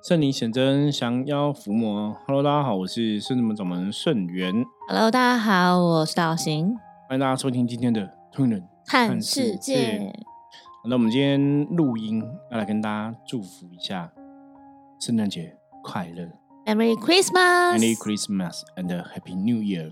圣灵显真，降妖伏魔。Hello，大家好，我是圣子门掌门圣元。Hello，大家好，我是道行，欢迎大家收听今天的《推人看世界。那我们今天录音要来跟大家祝福一下圣诞节快乐 Merry Christmas，，Merry Christmas and Happy New Year。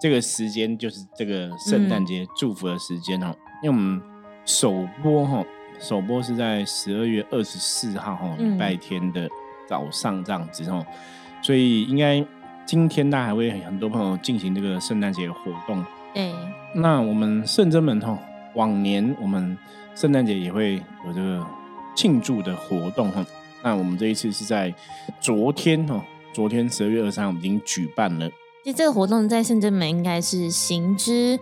这个时间就是这个圣诞节祝福的时间哦，因为我们首播哈，首播是在十二月二十四号哈，嗯礼拜天的早上这样子哦，所以应该今天大家还会很多朋友进行这个圣诞节活动。对，那我们圣真门哈，往年我们圣诞节也会有这个庆祝的活动哈。那我们这一次是在昨天哦，昨天十二月二三，我们已经举办了。其实这个活动在圣真门应该是行之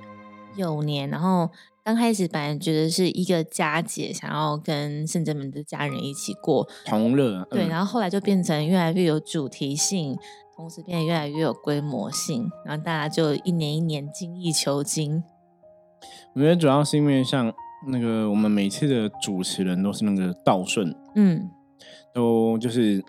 有年，然后刚开始本来觉得是一个佳节，想要跟圣真门的家人一起过，同乐，对，嗯。然后后来就变成越来越有主题性，同时变得越来越有规模性，然后大家就一年一年精益求精。我觉得主要是因为像那个我们每次的主持人都是那个道顺，嗯，都就是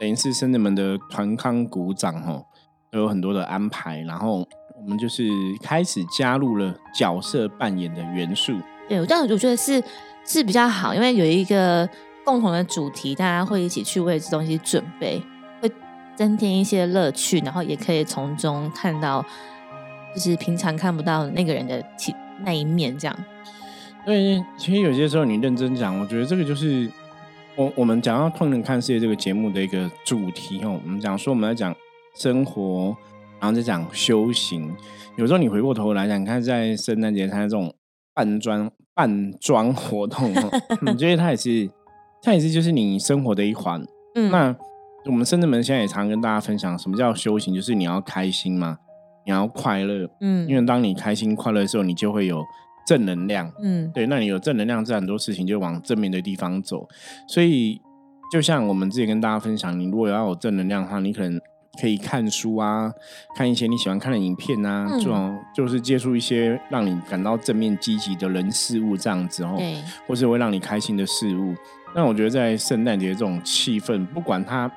等于是圣人们的团康鼓掌哈，都有很多的安排，然后我们就是开始加入了角色扮演的元素。对，我这样我觉得是是比较好，因为有一个共同的主题，大家会一起去为这东西准备，会增添一些乐趣，然后也可以从中看到，就是平常看不到那个人的其那一面，这样。对，其实有些时候你认真讲，我觉得这个就是我我们讲到《痛人看世界》这个节目的一个主题哦。我们讲说我们在讲生活，然后再讲修行。有时候你回过头来讲，你看在圣诞节它这种扮装扮装活动哦，你觉得它也是它也是就是你生活的一环。嗯，那我们深圳门现在也常跟大家分享，什么叫修行，就是你要开心嘛，你要快乐，嗯，因为当你开心快乐的时候，你就会有正能量。嗯对，那你有正能量，自然很多事情就往正面的地方走。所以，就像我们之前跟大家分享，你如果要有正能量的话，你可能可以看书啊，看一些你喜欢看的影片啊，嗯。这种就是接触一些让你感到正面积极的人事物这样子哦，对，或是会让你开心的事物。那我觉得在圣诞节这种气氛，不管它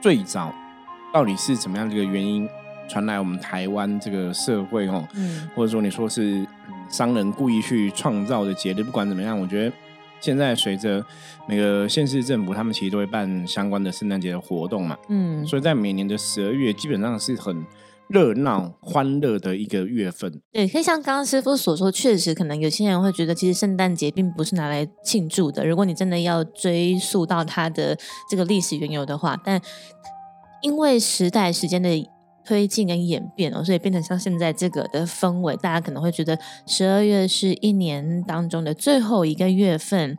最早到底是怎么样的一个原因传来我们台湾这个社会哦，嗯。或者说你说是嗯商人故意去创造的节日，不管怎么样，我觉得现在随着每个县市政府，他们其实都会办相关的圣诞节的活动嘛，嗯，所以在每年的十二月，基本上是很热闹、欢乐的一个月份。对，可以像刚刚师傅所说，确实可能有些人会觉得，其实圣诞节并不是拿来庆祝的。如果你真的要追溯到它的这个历史缘由的话，但因为时代时间的推进跟演变哦，所以变成像现在这个的氛围，大家可能会觉得十二月是一年当中的最后一个月份，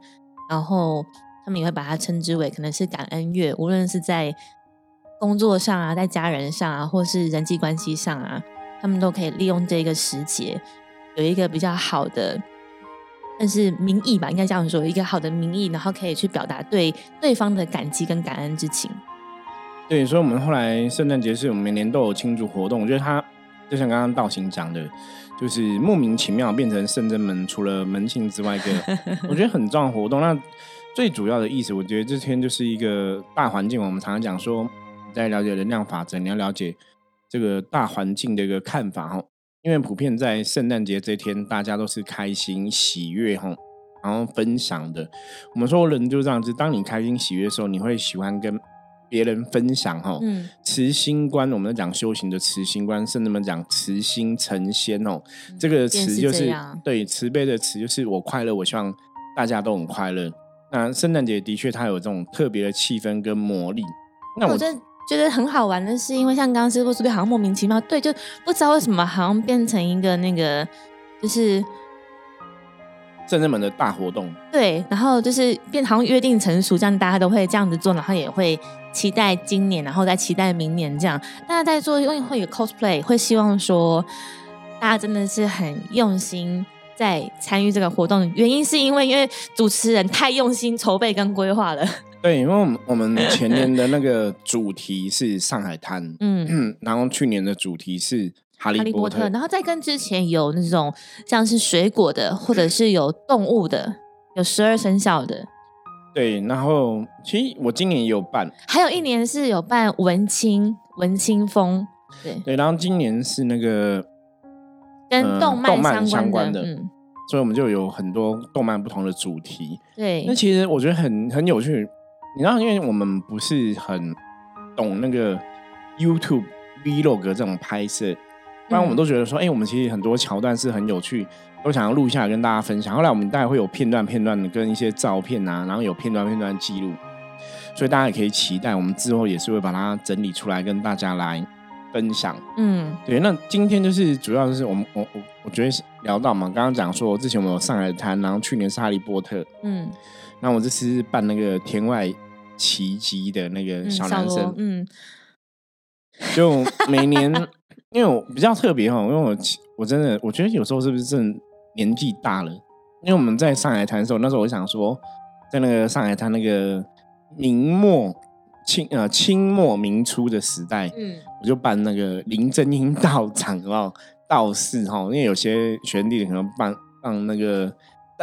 然后他们也会把它称之为可能是感恩月，无论是在工作上啊，在家人上啊，或是人际关系上啊，他们都可以利用这个时节，有一个比较好的，但是民意吧，应该这样说，一个好的民意，然后可以去表达对对方的感激跟感恩之情。对，所以我们后来圣诞节是我们每年都有庆祝活动。我觉得它就像刚刚道行讲的，就是莫名其妙变成圣真门除了门庆之外一个 我觉得很重要的活动。那最主要的意思，我觉得这天就是一个大环境。我们常常讲说，在了解能量法则，你要了解这个大环境的一个看法哈。因为普遍在圣诞节这天，大家都是开心喜悦哈，然后分享的。我们说人就这样子，当你开心喜悦的时候，你会喜欢跟别人分享哈。嗯慈心观，我们在讲修行的慈心观，甚至们讲慈心成仙哦。这个便是慈就是对慈悲的慈，就是我快乐，我希望大家都很快乐。那圣诞节的确它有这种特别的气氛跟魔力。那我我真觉得很好玩的是，因为像刚刚师傅说的，好像莫名其妙，对，就不知道为什么好像变成一个那个，就是圣人们的大活动，对，然后就是变好像约定成熟，这样大家都会这样子做，然后也会期待今年，然后再期待明年这样。大家在做，因为会有 cosplay，会希望说大家真的是很用心在参与这个活动。原因是因为因为主持人太用心筹备跟规划了，对，因为我们我们前年的那个主题是上海滩，嗯。嗯，然后去年的主题是哈哈利波特，然后再跟之前有那种像是水果的，或者是有动物的，有十二生肖的，对，然后其实我今年也有办，还有一年是有办文青文青风，对。对，然后今年是那个跟呃动漫相相关的的，嗯，所以我们就有很多动漫不同的主题。对那，其实我觉得很很有趣，你知道，因为我们不是很懂那个 YouTube Vlog 这种拍摄，不然我们都觉得说，哎、我们其实很多桥段是很有趣，都想要录下来跟大家分享。后来我们大概会有片段片段的跟一些照片啊，然后有片段片段记录，所以大家也可以期待，我们之后也是会把它整理出来跟大家来分享。嗯。对，那今天就是主要就是我们我我我觉得是聊到嘛，刚刚讲说之前我们有上海滩，然后去年是哈利波特，嗯。那我这次是办那个天外奇迹的那个嗯，小男生，罗嗯。就每年因为我比较特别哈，因为我我真的我觉得有时候是不是真的年纪大了？因为我们在上海滩的时候，那时候我想说，在那个上海滩那个明末清呃清末明初的时代，嗯我就办那个林正英 道长哦，道士哈，因为有些学弟可能办办那个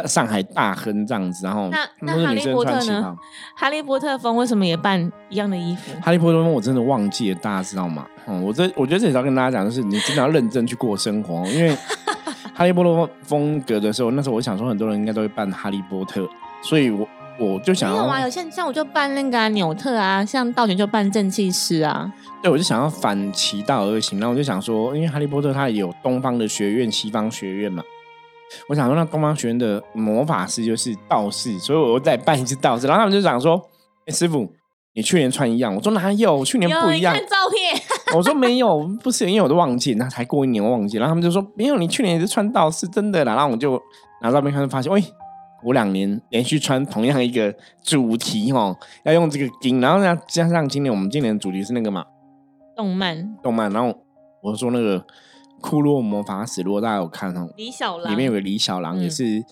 上海大亨这样子，然后那那哈利波特呢。哈利波特风为什么也办一样的衣服？哈利波特风我真的忘记了，大家知道吗？嗯，我这我觉得这里要跟大家讲，就是你真的要认真去过生活哦，因为 哈利波特风格的时候，那时候我想说很多人应该都会扮哈利波特，所以我我就想要没有啊，有些像我就办那个啊纽特啊，像道玄就办正气师啊，对，我就想要反其道而行，然后我就想说，因为哈利波特它也有东方的学院、西方学院嘛，我想说那东方学院的魔法师就是道士，所以我又再办一次道士，然后他们就讲说，哎、师傅，你去年穿一样，我说哪有，去年不一样看，照片，我说没有，不是，因为我都忘记，那才过一年我忘记，然后他们就说没有，你去年也是穿道士，真的啦，然后我就拿照片看，就发现，喂、我两年连续穿同样一个主题哦，要用这个金，然后呢加上今年我们今年的主题是那个嘛动漫动漫，然后我说那个库洛魔法使，如果大家有看哦，李小狼里面有个李小狼，嗯也是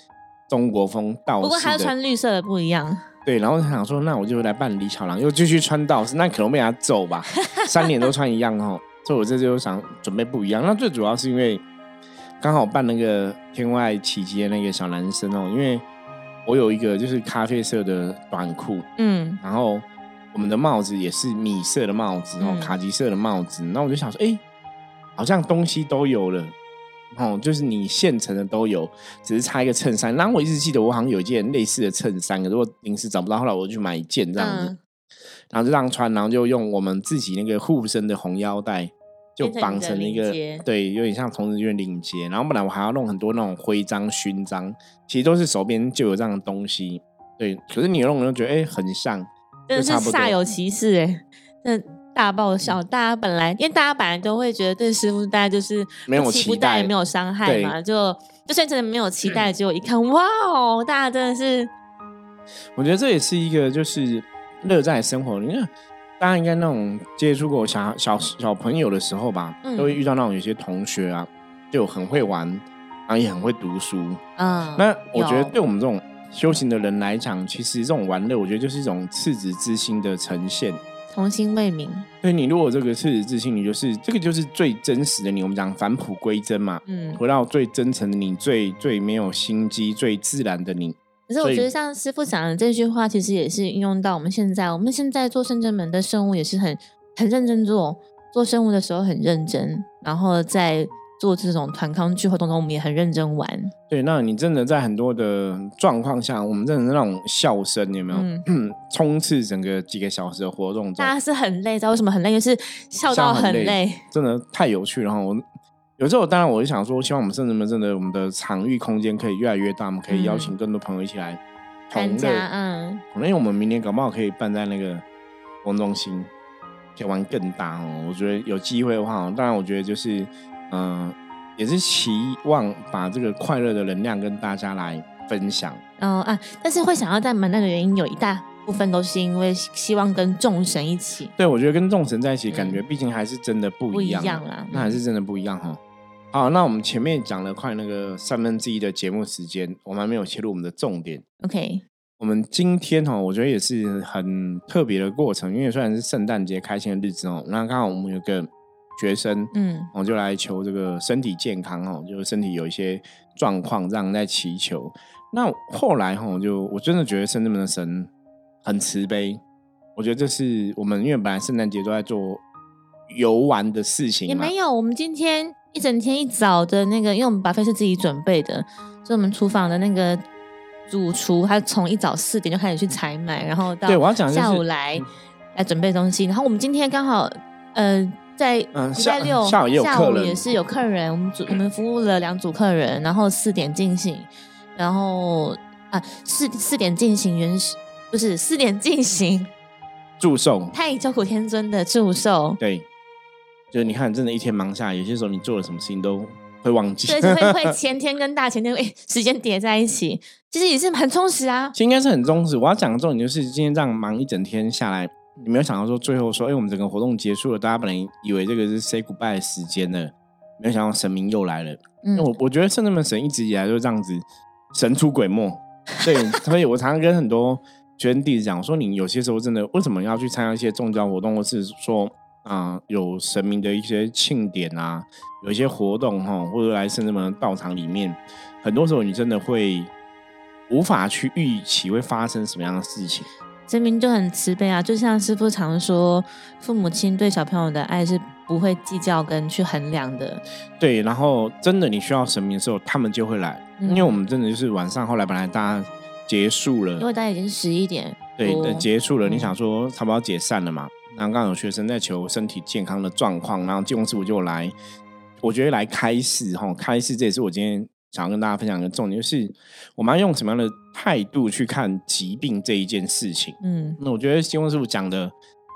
中国风道士不过他穿绿色的不一样，对，然后他想说，那我就来扮李小狼，又继续穿道士，那可能被他揍吧，三年都穿一样哦，所以我这就想准备不一样。那最主要是因为刚好扮那个天外奇迹的那个小男生哦，因为我有一个就是咖啡色的短裤，嗯然后我们的帽子也是米色的帽子哦，嗯卡其色的帽子，那我就想说，哎，好像东西都有了。哦，就是你现成的都有，只是差一个衬衫。然后我一直记得我好像有一件类似的衬衫，可是我临时找不到，后来我就去买一件这样子，嗯，然后就这样穿，然后就用我们自己那个护身的红腰带，就绑成一个对，有点像童子军领结。然后本来我还要弄很多那种徽章、勋章，其实都是手边就有这样的东西。对，可是你弄我就觉得哎、很像，真的就是差不多煞有其事哎，真的大爆笑。大家本来因为大家本来都会觉得对师傅大家就是没有期待没有伤害嘛，就就算真的没有期待，结果一看哇哦，大家真的是我觉得这也是一个就是乐在生活。因为大家应该那种接触过小小小朋友的时候吧，嗯都会遇到那种有些同学啊，就很会玩，然后也很会读书。嗯，那我觉得对我们这种修行的人来讲，其实这种玩乐，我觉得就是一种赤子之心的呈现。童心未泯，所以你如果这个赤子之心，你就是这个就是最真实的你。我们讲返璞归真嘛，嗯。回到最真诚的你，最最没有心机、最自然的你。可是我觉得像师傅讲的这句话，其实也是运用到我们现在。我们现在做圣真门的圣物也是很很认真做，做圣物的时候很认真，然后在做这种团康聚会当中，我们也很认真玩。对，那你真的在很多的状况下，我们真的是那种笑声有没有？嗯 冲刺整个几个小时的活动中大，家是很累，知道为什么很累？就是笑到很累很累。真的太有趣了哈！我有时候当然我就想说，希望我们甚至们真的我们的场域空间可以越来越大，我们可以邀请更多朋友一起来同参加乐。嗯，可能因为我们明年搞不好可以办在那个活动中心，可以玩更大哦。我觉得有机会的话，当然我觉得就是嗯、呃也是期望把这个快乐的能量跟大家来分享。哦啊，但是会想要在门那的原因有一大部分都是因为希望跟众神一起。对，我觉得跟众神在一起，感觉毕竟还是真的不不一一样啊，样啦那还是真的不一样哈。好，那我们前面讲了快那个三分之一的节目时间，我们还没有切入我们的重点。OK，我们今天哈，我觉得也是很特别的过程，因为虽然是圣诞节开心的日子哦，那刚好我们有个学生，嗯我就来求这个身体健康哦，就是身体有一些状况，这样在祈求。那后来哈，我就我真的觉得圣人们的神很慈悲。我觉得这是我们因为本来圣诞节都在做游玩的事情，也没有。我们今天一整天一早的那个，因为我们白费是自己准备的，所以我们厨房的那个主厨他从一早四点就开始去采买，然后到对我要讲下午来来准备东西。然后我们今天刚好呃在礼拜六下午也是有客人，我们组我们服务了两组客人，然后四点进行，然后啊四四点进行原始不是四点进行。祝寿，太乙救苦天尊的祝寿，对，就是你看，真的，一天忙下来，有些时候你做了什么事情都会忘记，对，会会前天跟大前天哎，时间叠在一起，其实也是很充实啊。其实应该是很充实。我要讲的重点就是，今天这样忙一整天下来，你没有想到说最后说，哎，我们整个活动结束了，大家本来以为这个是 say goodbye 的时间呢，没有想到神明又来了。嗯，我我觉得圣人们神一直以来都这样子神出鬼没，对，所以我常常跟很多。学生弟子讲说，你有些时候真的为什么要去参加一些宗教活动，或是说啊有神明的一些庆典啊，有一些活动哈，或者来圣人们道场里面，很多时候你真的会无法去预期会发生什么样的事情。神明就很慈悲啊，就像师傅常说，父母亲对小朋友的爱是不会计较跟去衡量的。对，然后真的你需要神明的时候，他们就会来，因为我们真的就是晚上后来本来大家。结束了，因为大家已经十一点。对，结束了。你想说差不多要解散了嘛？然后刚刚有学生在求身体健康的状况，然后济公师傅就来，我觉得来开示哈，开示这也是我今天想要跟大家分享的重点，就是我们要用什么样的态度去看疾病这一件事情。嗯，那我觉得技工师傅讲的。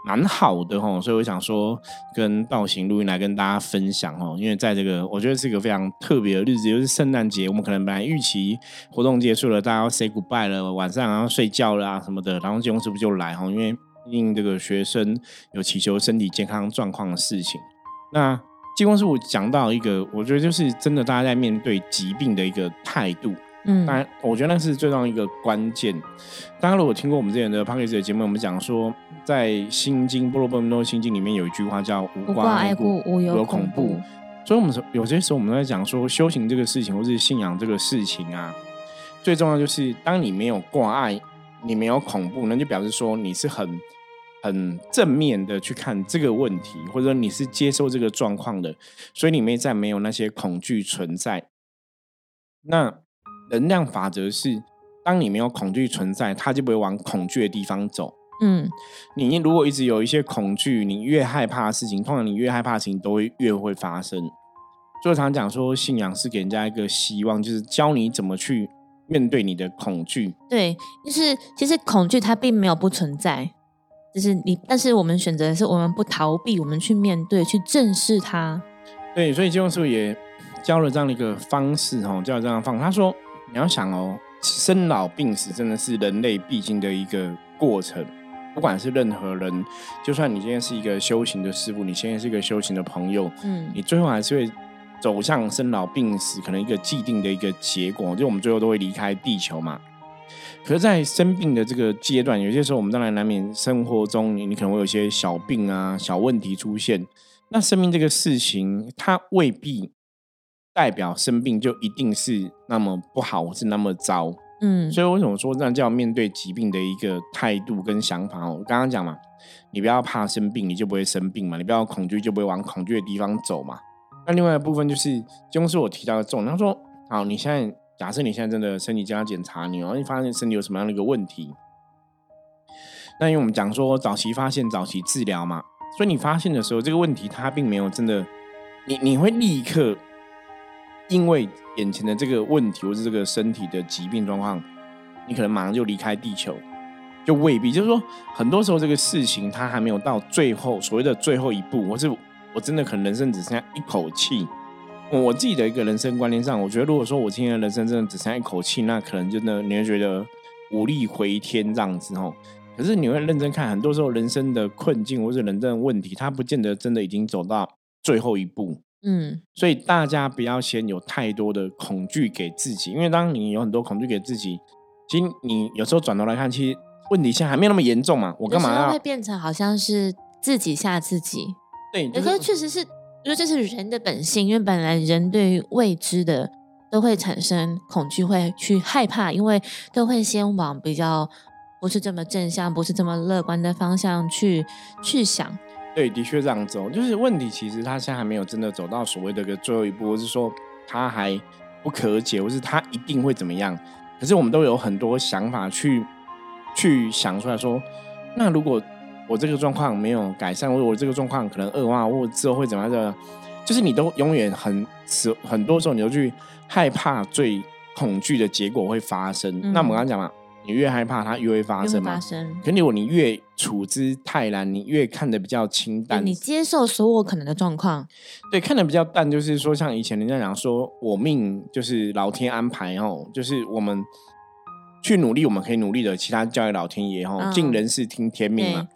蛮好的哈，所以我想说跟道行录音来跟大家分享哦，因为在这个我觉得是一个非常特别的日子，就是圣诞节，我们可能本来预期活动结束了，大家要 say goodbye 了，晚上要睡觉了啊什么的，然后金工师傅就来哈，因为因这个学生有祈求身体健康状况的事情。那金工师傅讲到一个，我觉得就是真的大家在面对疾病的一个态度。嗯，当然，我觉得那是最重要一个关键。大家如果听过我们之前的 p o d c a s 的节目，我们讲说，在《心经》《波罗波罗心经》里面有一句话叫“无挂碍故，无有恐怖”。所以，我们有些时候我们在讲说，修行这个事情，或是信仰这个事情啊，最重要就是当你没有挂碍，你没有恐怖，那就表示说你是很很正面的去看这个问题，或者你是接受这个状况的，所以你内在没有那些恐惧存在。那能量法则是，当你没有恐惧存在，它就不会往恐惧的地方走。嗯，你如果一直有一些恐惧，你越害怕的事情，通常你越害怕的事情都会越会发生。所以常讲说，信仰是给人家一个希望，就是教你怎么去面对你的恐惧。对，就是其实恐惧它并没有不存在，就是你，但是我们选择的是我们不逃避，我们去面对，去正视它。对，所以金庸师傅也教了这样的一个方式，哈，教了这样方，他说。你要想哦，生老病死真的是人类必经的一个过程。不管是任何人，就算你今天是一个修行的师傅，你现在是一个修行的朋友，嗯，你最后还是会走向生老病死，可能一个既定的一个结果，就我们最后都会离开地球嘛。可是，在生病的这个阶段，有些时候我们当然难免生活中你可能会有一些小病啊、小问题出现。那生命这个事情，它未必。代表生病就一定是那么不好，或是那么糟，嗯，所以为什么说这样叫面对疾病的一个态度跟想法？我刚刚讲嘛，你不要怕生病，你就不会生病嘛；你不要恐惧，就不会往恐惧的地方走嘛。那另外一部分就是，就是我提到的重点。他说：好，你现在假设你现在真的身体健康检查，你然后你发现身体有什么样的一个问题，那因为我们讲说早期发现、早期治疗嘛，所以你发现的时候，这个问题它并没有真的，你你会立刻。因为眼前的这个问题，或是这个身体的疾病状况，你可能马上就离开地球，就未必。就是说，很多时候这个事情它还没有到最后所谓的最后一步，或是我真的可能人生只剩下一口气。我自己的一个人生观念上，我觉得如果说我今天的人生真的只剩下一口气，那可能真的你会觉得无力回天这样子哦。可是你会认真看，很多时候人生的困境或者人生的问题，它不见得真的已经走到最后一步。嗯，所以大家不要先有太多的恐惧给自己，因为当你有很多恐惧给自己，其实你有时候转头来看，其实问题现在还没有那么严重嘛。我干嘛要会变成好像是自己吓自己？对，可是确实是，因为这是人的本性，因为本来人对于未知的都会产生恐惧，会去害怕，因为都会先往比较不是这么正向，不是这么乐观的方向去去想。对，的确这样走，就是问题。其实他现在还没有真的走到所谓的个最后一步，或是说他还不可解，或是他一定会怎么样。可是我们都有很多想法去去想出来说，那如果我这个状况没有改善，或者我这个状况可能恶化，或者之后会怎么样的，就是你都永远很很很多时候你都去害怕最恐惧的结果会发生。那我们刚刚讲嘛。你越害怕，它越会发生嘛？可如果你越处之泰然，你越看得比较清淡，你接受所有可能的状况，对，看得比较淡，就是说，像以前人家讲说，我命就是老天安排哦，就是我们去努力，我们可以努力的，其他交给老天爷哦，尽人事听天命嘛。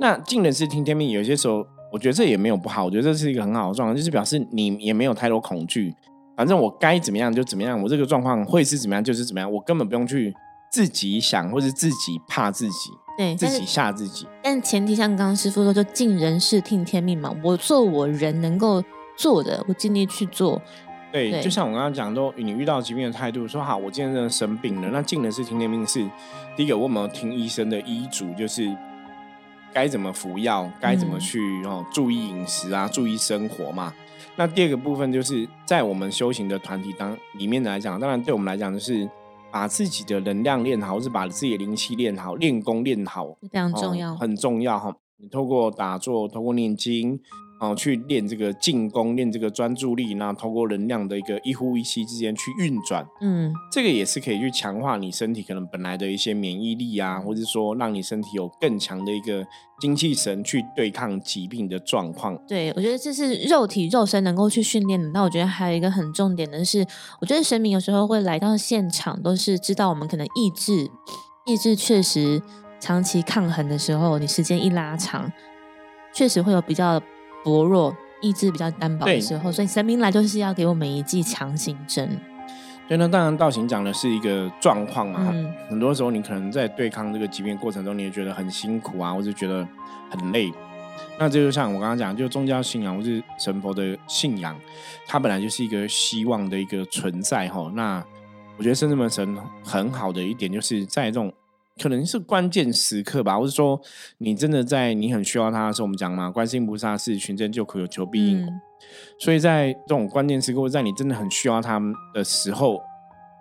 那尽人事听天命，有些时候我觉得这也没有不好，我觉得这是一个很好的状况，就是表示你也没有太多恐惧，反正我该怎么样就怎么样，我这个状况会是怎么样就是怎么样，我根本不用去。自己想，或者自己怕自己，对，自己吓自己。但前提像刚刚师傅说，就尽人事听天命嘛。我做我人能够做的，我尽力去做。对，就像我刚刚讲，都你遇到疾病的态度，说好，我今天真的生病了，那尽人事听天命是第一个，我们听医生的医嘱，就是该怎么服药，该怎么去哦注意饮食啊，注意生活嘛。那第二个部分就是在我们修行的团体当里面来讲，当然对我们来讲就是。把自己的能量练好，或是把自己的灵气练好，练功练好，非常重要，很重要哈。你透过打坐，透过念经。哦，去练这个进攻，练这个专注力，然后通过能量的一个一呼一吸之间去运转，嗯，这个也是可以去强化你身体可能本来的一些免疫力啊，或者说让你身体有更强的一个精气神去对抗疾病的状况。对，我觉得这是肉体肉身能够去训练的。那我觉得还有一个很重点的是，我觉得神明有时候会来到现场，都是知道我们可能意志意志确实长期抗衡的时候，你时间一拉长，确实会有比较。薄弱、意志比较单薄的时候，所以神明来就是要给我们一剂强心针。对，那当然道行讲的是一个状况嘛。很多时候你可能在对抗这个疾病过程中，你也觉得很辛苦啊，或者觉得很累。那这就像我刚刚讲，就宗教信仰或是神佛的信仰，它本来就是一个希望的一个存在哈。那我觉得圣至门神很好的一点，就是在这种。可能是关键时刻吧，或者说你真的在你很需要他的时候，我们讲嘛，观世音菩萨是寻真救苦，有求必应。所以在这种关键时刻，或在你真的很需要他们的时候，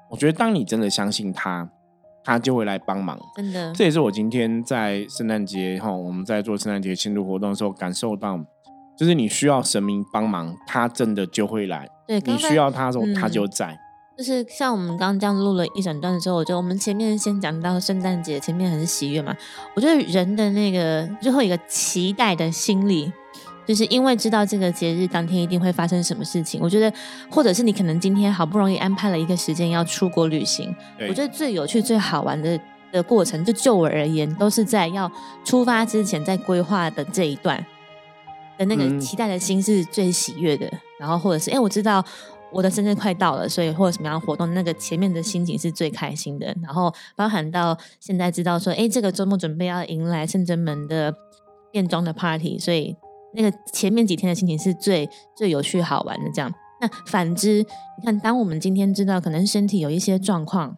我觉得当你真的相信他，他就会来帮忙。真的，这也是我今天在圣诞节哈，我们在做圣诞节庆祝活动的时候感受到，就是你需要神明帮忙，他真的就会来。对，你需要他的时候，他就在。就是像我们刚刚这样录了一整段的时候，我觉得我们前面先讲到圣诞节，前面很喜悦嘛。我觉得人的那个最后一个期待的心理，就是因为知道这个节日当天一定会发生什么事情。我觉得，或者是你可能今天好不容易安排了一个时间要出国旅行，我觉得最有趣、最好玩的的过程，就就我而言，都是在要出发之前在规划的这一段的那个期待的心是最喜悦的。然后或者是，哎，我知道。我的生日快到了，所以或者什么样的活动，那个前面的心情是最开心的。然后包含到现在知道说，哎，这个周末准备要迎来圣真门的变装的 party，所以那个前面几天的心情是最最有趣好玩的。这样，那反之，你看，当我们今天知道可能身体有一些状况，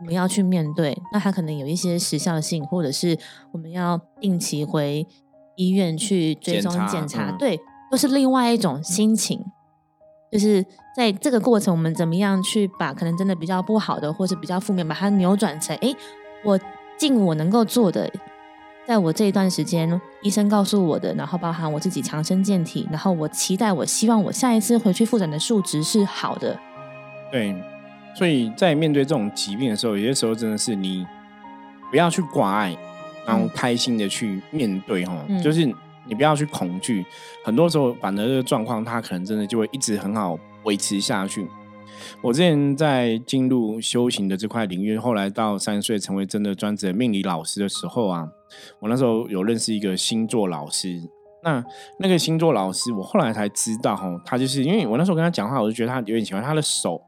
我们要去面对，那它可能有一些时效性，或者是我们要定期回医院去追踪检查，对，又是另外一种心情。就是在这个过程，我们怎么样去把可能真的比较不好的，或是比较负面，把它扭转成，哎，我尽我能够做的，在我这一段时间，医生告诉我的，然后包含我自己强身健体，然后我期待，我希望我下一次回去复诊的数值是好的。对，所以在面对这种疾病的时候，有些时候真的是你不要去挂碍，然后开心的去面对，哈，就是。你不要去恐惧，很多时候反而这个状况，它可能真的就会一直很好维持下去。我之前在进入修行的这块领域，后来到三十岁成为真的专职的命理老师的时候啊，我那时候有认识一个星座老师。那那个星座老师，我后来才知道哦，他就是因为我那时候跟他讲话，我就觉得他有点喜欢他的手，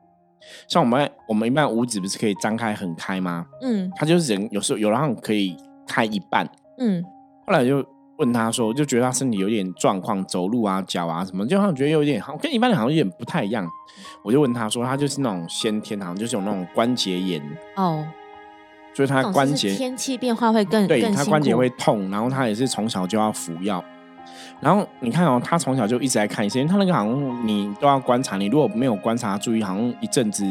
像我们我们一般五指不是可以张开很开吗？嗯，他就是人有时候有让可以开一半，嗯，后来就。问他说，我就觉得他身体有点状况，走路啊、脚啊什么，就好像觉得有点好，跟一般人好像有点不太一样。我就问他说，他就是那种先天好像就是有那种关节炎哦，所以他关节天气变化会更对更他关节苦会痛，然后他也是从小就要服药。然后你看哦，他从小就一直在看医生，他那个好像你都要观察，你如果没有观察注意，好像一阵子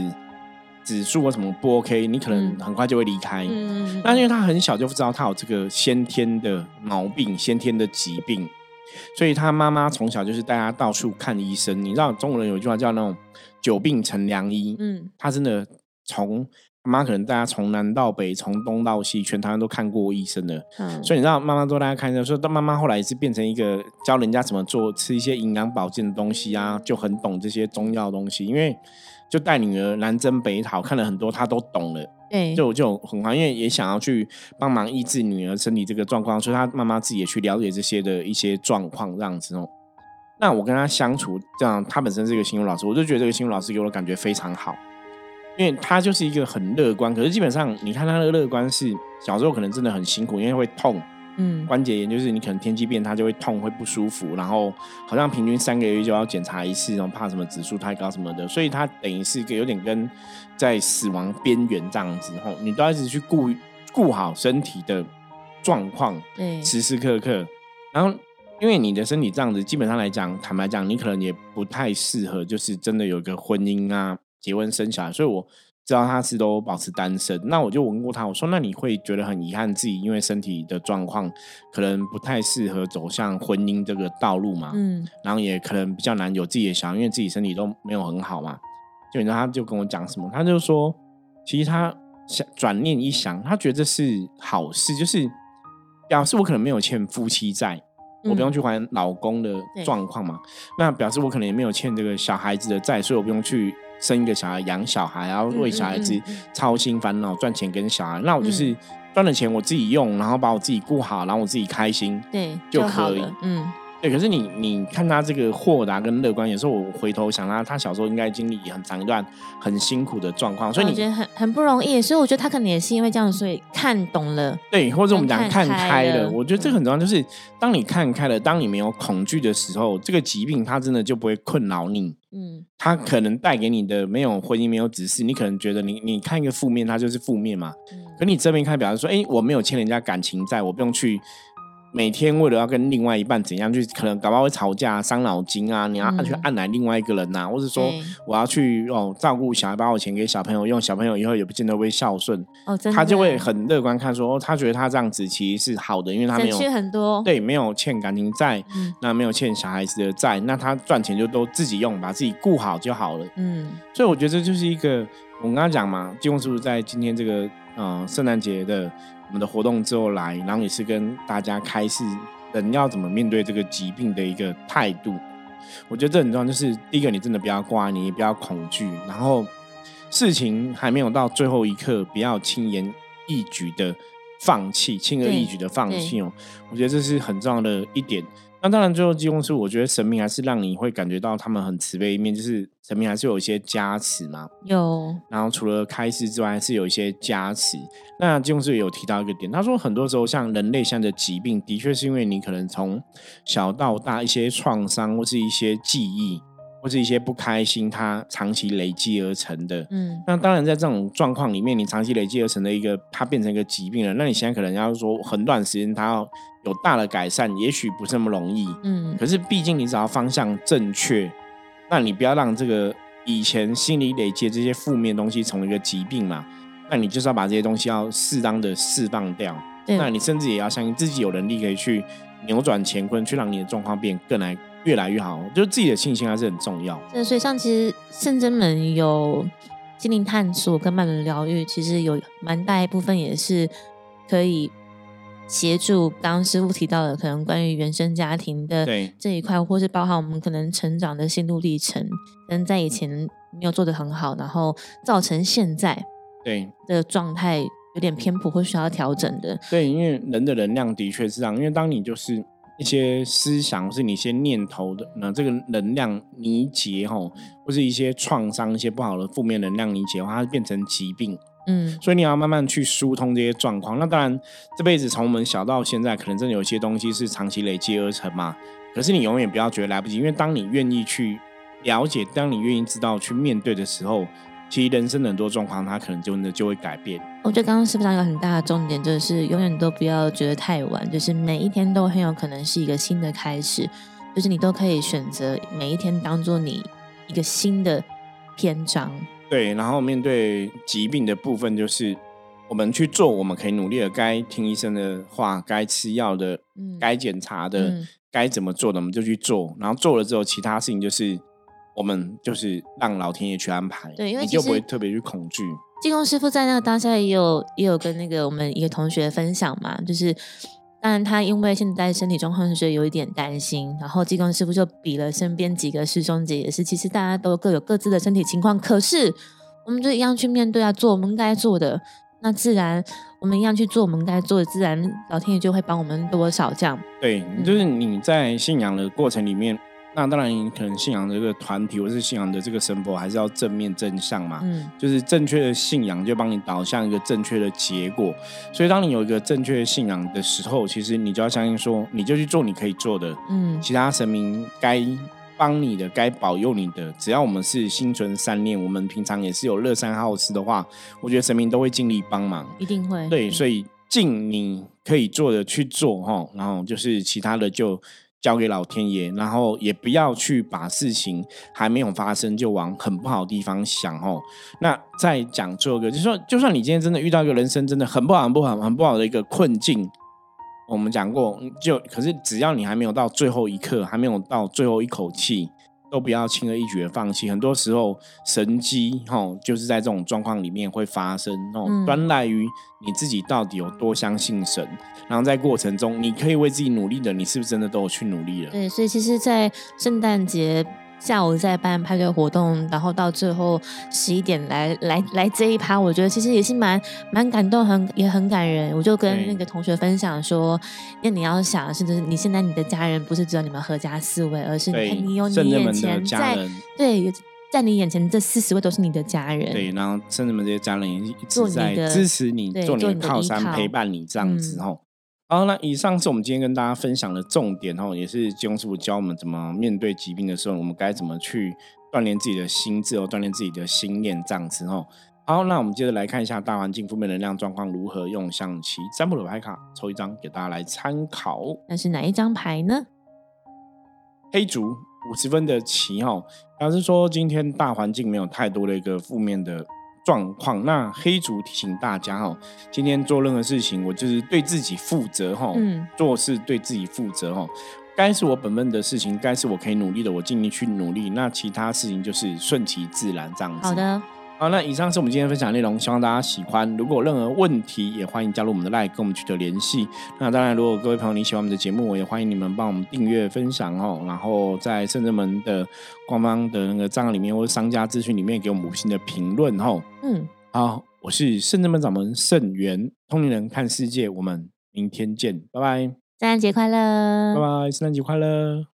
指数或什么不 OK，你可能嗯很快就会离开。嗯，那因为他很小就知道他有这个先天的毛病、先天的疾病，所以他妈妈从小就是带他到处看医生。你知道中国人有一句话叫那种“久病成良医”，嗯他真的从妈妈可能带他从南到北，从东到西，全台湾都看过医生的。嗯，所以你知道妈妈都大家看医生，所以到妈妈后来也是变成一个教人家怎么做，吃一些营养保健的东西啊，就很懂这些中药东西，因为就带女儿南征北讨，看了很多，她都懂了。对，就就很好，因为也想要去帮忙医治女儿身体这个状况，所以她妈妈自己也去了解这些的一些状况，这样子哦。那我跟她相处，这样她本身是一个心理老师，我就觉得这个心理老师给我的感觉非常好，因为她就是一个很乐观，可是基本上你看她的乐观是小时候可能真的很辛苦，因为会痛，嗯关节炎就是你可能天气变，它就会痛，会不舒服，然后好像平均三个月就要检查一次，然后怕什么指数太高什么的，所以它等于是一个有点跟在死亡边缘这样子，吼，你都要一直去顾顾好身体的状况，对，时时刻刻，然后。因为你的身体这样子，基本上来讲，坦白讲，你可能也不太适合，就是真的有一个婚姻啊、结婚生小孩。所以我知道他是都保持单身。那我就问过他，我说：“那你会觉得很遗憾自己因为身体的状况，可能不太适合走向婚姻这个道路嘛？嗯然后也可能比较难有自己的小孩，因为自己身体都没有很好嘛。”就你知道，他就跟我讲什么？他就说，其实他想转念一想，他觉得这是好事，就是表示我可能没有欠夫妻债。我不用嗯去还老公的状况嘛，那表示我可能也没有欠这个小孩子的债，所以我不用去生一个小孩养小孩，然后为小孩子操心烦恼赚钱跟小孩。那我就是嗯赚了钱我自己用，然后把我自己顾好，然后我自己开心。对就可以嗯对，可是你你看他这个豁达跟乐观，有时候我回头想他，他小时候应该经历很长一段很辛苦的状况，所以你我觉得很很不容易，所以我觉得他可能也是因为这样，所以看懂了，对，或者我们讲看看开开了，我觉得这个很重要，就是当你看开了，当你没有恐惧的时候，这个疾病它真的就不会困扰你。嗯它可能带给你的没有婚姻，没有指示，你可能觉得你你看一个负面，它就是负面嘛。嗯可你正面看，表示说，哎、我没有欠人家感情债，我不用去每天为了要跟另外一半怎样，就可能搞不好会吵架、伤脑筋啊，你要嗯。去按来另外一个人呐、或者说我要去哦照顾小孩，把我钱给小朋友用，小朋友以后也不见得会孝顺，哦，真的。他就会很乐观看说，哦，他觉得他这样子其实是好的，因为他没有很多，对没有欠感情债，嗯。那没有欠小孩子的债，那他赚钱就都自己用，把自己顾好就好了。嗯。所以我觉得这就是一个，我们刚刚讲嘛，金工师傅在今天这个呃圣诞节的我们的活动之后来，然后也是跟大家开示人要怎么面对这个疾病的一个态度。我觉得这很重要，就是第一个，你真的不要挂，你也不要恐惧，然后事情还没有到最后一刻，不要轻言易举的放弃，轻而易举的放弃哦。我觉得这是很重要的一点。那当然，最后济公是，我觉得神明还是让你会感觉到他们很慈悲一面，就是神明还是有一些加持嘛。有然后除了开示之外，还是有一些加持。那济公师也有提到一个点，他说很多时候像人类像的疾病，的确是因为你可能从小到大一些创伤或是一些记忆或是一些不开心，它长期累积而成的。嗯那当然，在这种状况里面，你长期累积而成的一个，它变成一个疾病了。那你现在可能要说很短时间，它要有大的改善，也许不是那么容易。嗯可是毕竟你只要方向正确，那你不要让这个以前心里累积这些负面东西成为一个疾病嘛。那你就是要把这些东西要适当的释放掉。对那你甚至也要相信自己有能力可以去扭转乾坤，去让你的状况变更来越来越好。就是自己的信心还是很重要。对，所以像其实圣真门有心灵探索跟慢轮疗愈，其实有蛮大一部分也是可以协助刚刚师傅提到的，可能关于原生家庭的对这一块，或是包含我们可能成长的心路历程，可能在以前没有做得很好，然后造成现在对的状态有点偏颇或需要调整的。对，因为人的能量的确是这样，因为当你就是一些思想，或是你一些念头的，那这个能量凝结吼，或是一些创伤、一些不好的负面能量凝结的话，它变成疾病。嗯所以你要慢慢去疏通这些状况。那当然，这辈子从我们小到现在，可能真的有一些东西是长期累积而成嘛。可是你永远不要觉得来不及，因为当你愿意去了解，当你愿意知道去面对的时候，其其实人生的很多状况，它可能真的就会改变。我觉得刚刚师傅讲有很大的重点，就是永远都不要觉得太晚，就是每一天都很有可能是一个新的开始，就是你都可以选择每一天当做你一个新的篇章。对，然后面对疾病的部分，就是我们去做我们可以努力的，该听医生的话，该吃药的，嗯该检查的，嗯该怎么做的，我们就去做。然后做了之后，其他事情就是我们就是让老天爷去安排，对因为你就不会特别去恐惧。济公师傅在那个当下也有也有跟那个我们一个同学分享嘛，就是当然他因为现在身体状况所以有一点担心，然后济公师傅就比了身边几个师兄姐也是，其实大家都各有各自的身体情况，可是我们就一样去面对啊，做我们该做的，那自然我们一样去做我们该做的，自然老天爷就会帮我们多少这样。对，就是你在信仰的过程里面，那当然你可能信仰的这个团体或是信仰的这个神佛，还是要正面正向嘛。嗯，就是正确的信仰就帮你导向一个正确的结果。所以，当你有一个正确的信仰的时候，其实你就要相信说，你就去做你可以做的，嗯，其他神明该帮你的、该保佑你的，只要我们是心存善念，我们平常也是有乐善好施的话，我觉得神明都会尽力帮忙。一定会。对，所以尽你可以做的去做哈，然后就是其他的就交给老天爷，然后也不要去把事情还没有发生就往很不好的地方想哦。那再讲最后一个，就说，就算你今天真的遇到一个人生真的很不好、很不好、很不好的一个困境，我们讲过，就可是只要你还没有到最后一刻，还没有到最后一口气。都不要轻而易举的放弃。很多时候，神机哈，就是在这种状况里面会发生哦，嗯端赖于你自己到底有多相信神。然后在过程中，你可以为自己努力的，你是不是真的都有去努力了？对，所以其实，在圣诞节下午在办派对活动，然后到最后十一点来来来这一趴，我觉得其实也是蛮蛮感动，很也很感人。我就跟那个同学分享说，那你要想，是不是你现在你的家人不是只有你们合家四位，而是你看你有，你眼前在，对有在你眼前这四十位都是你的家人，对，然后甚至们这些家人也一直在的支持你，对做你的依靠山，靠陪伴你这样子嗯哦。好，那以上是我们今天跟大家分享的重点哦，也是金庸师傅教我们怎么面对疾病的时候，我们该怎么去锻炼自己的心智哦，锻炼自己的心念这样子哦。好，那我们接着来看一下大环境负面能量状况如何，用象棋占卜的牌卡抽一张给大家来参考。那是哪一张牌呢？黑竹五十分的棋哈，表示说今天大环境没有太多的一个负面的状况。那黑竹提醒大家哈，今天做任何事情，我就是对自己负责哈，嗯做事对自己负责哈。该是我本分的事情，该是我可以努力的，我尽力去努力。那其他事情就是顺其自然这样子。好的，好，那以上是我们今天分享的内容，希望大家喜欢。如果有任何问题，也欢迎加入我们的 LINE 跟我们取得联系。那当然，如果各位朋友你喜欢我们的节目，我也欢迎你们帮我们订阅、分享哦。然后在圣人门的官方的那个账号里面，或者商家资讯里面给我们五星的评论哦。嗯，好，我是圣人门掌门圣元，通灵人看世界，我们明天见，拜拜，圣诞节快乐，拜拜，圣诞节快乐。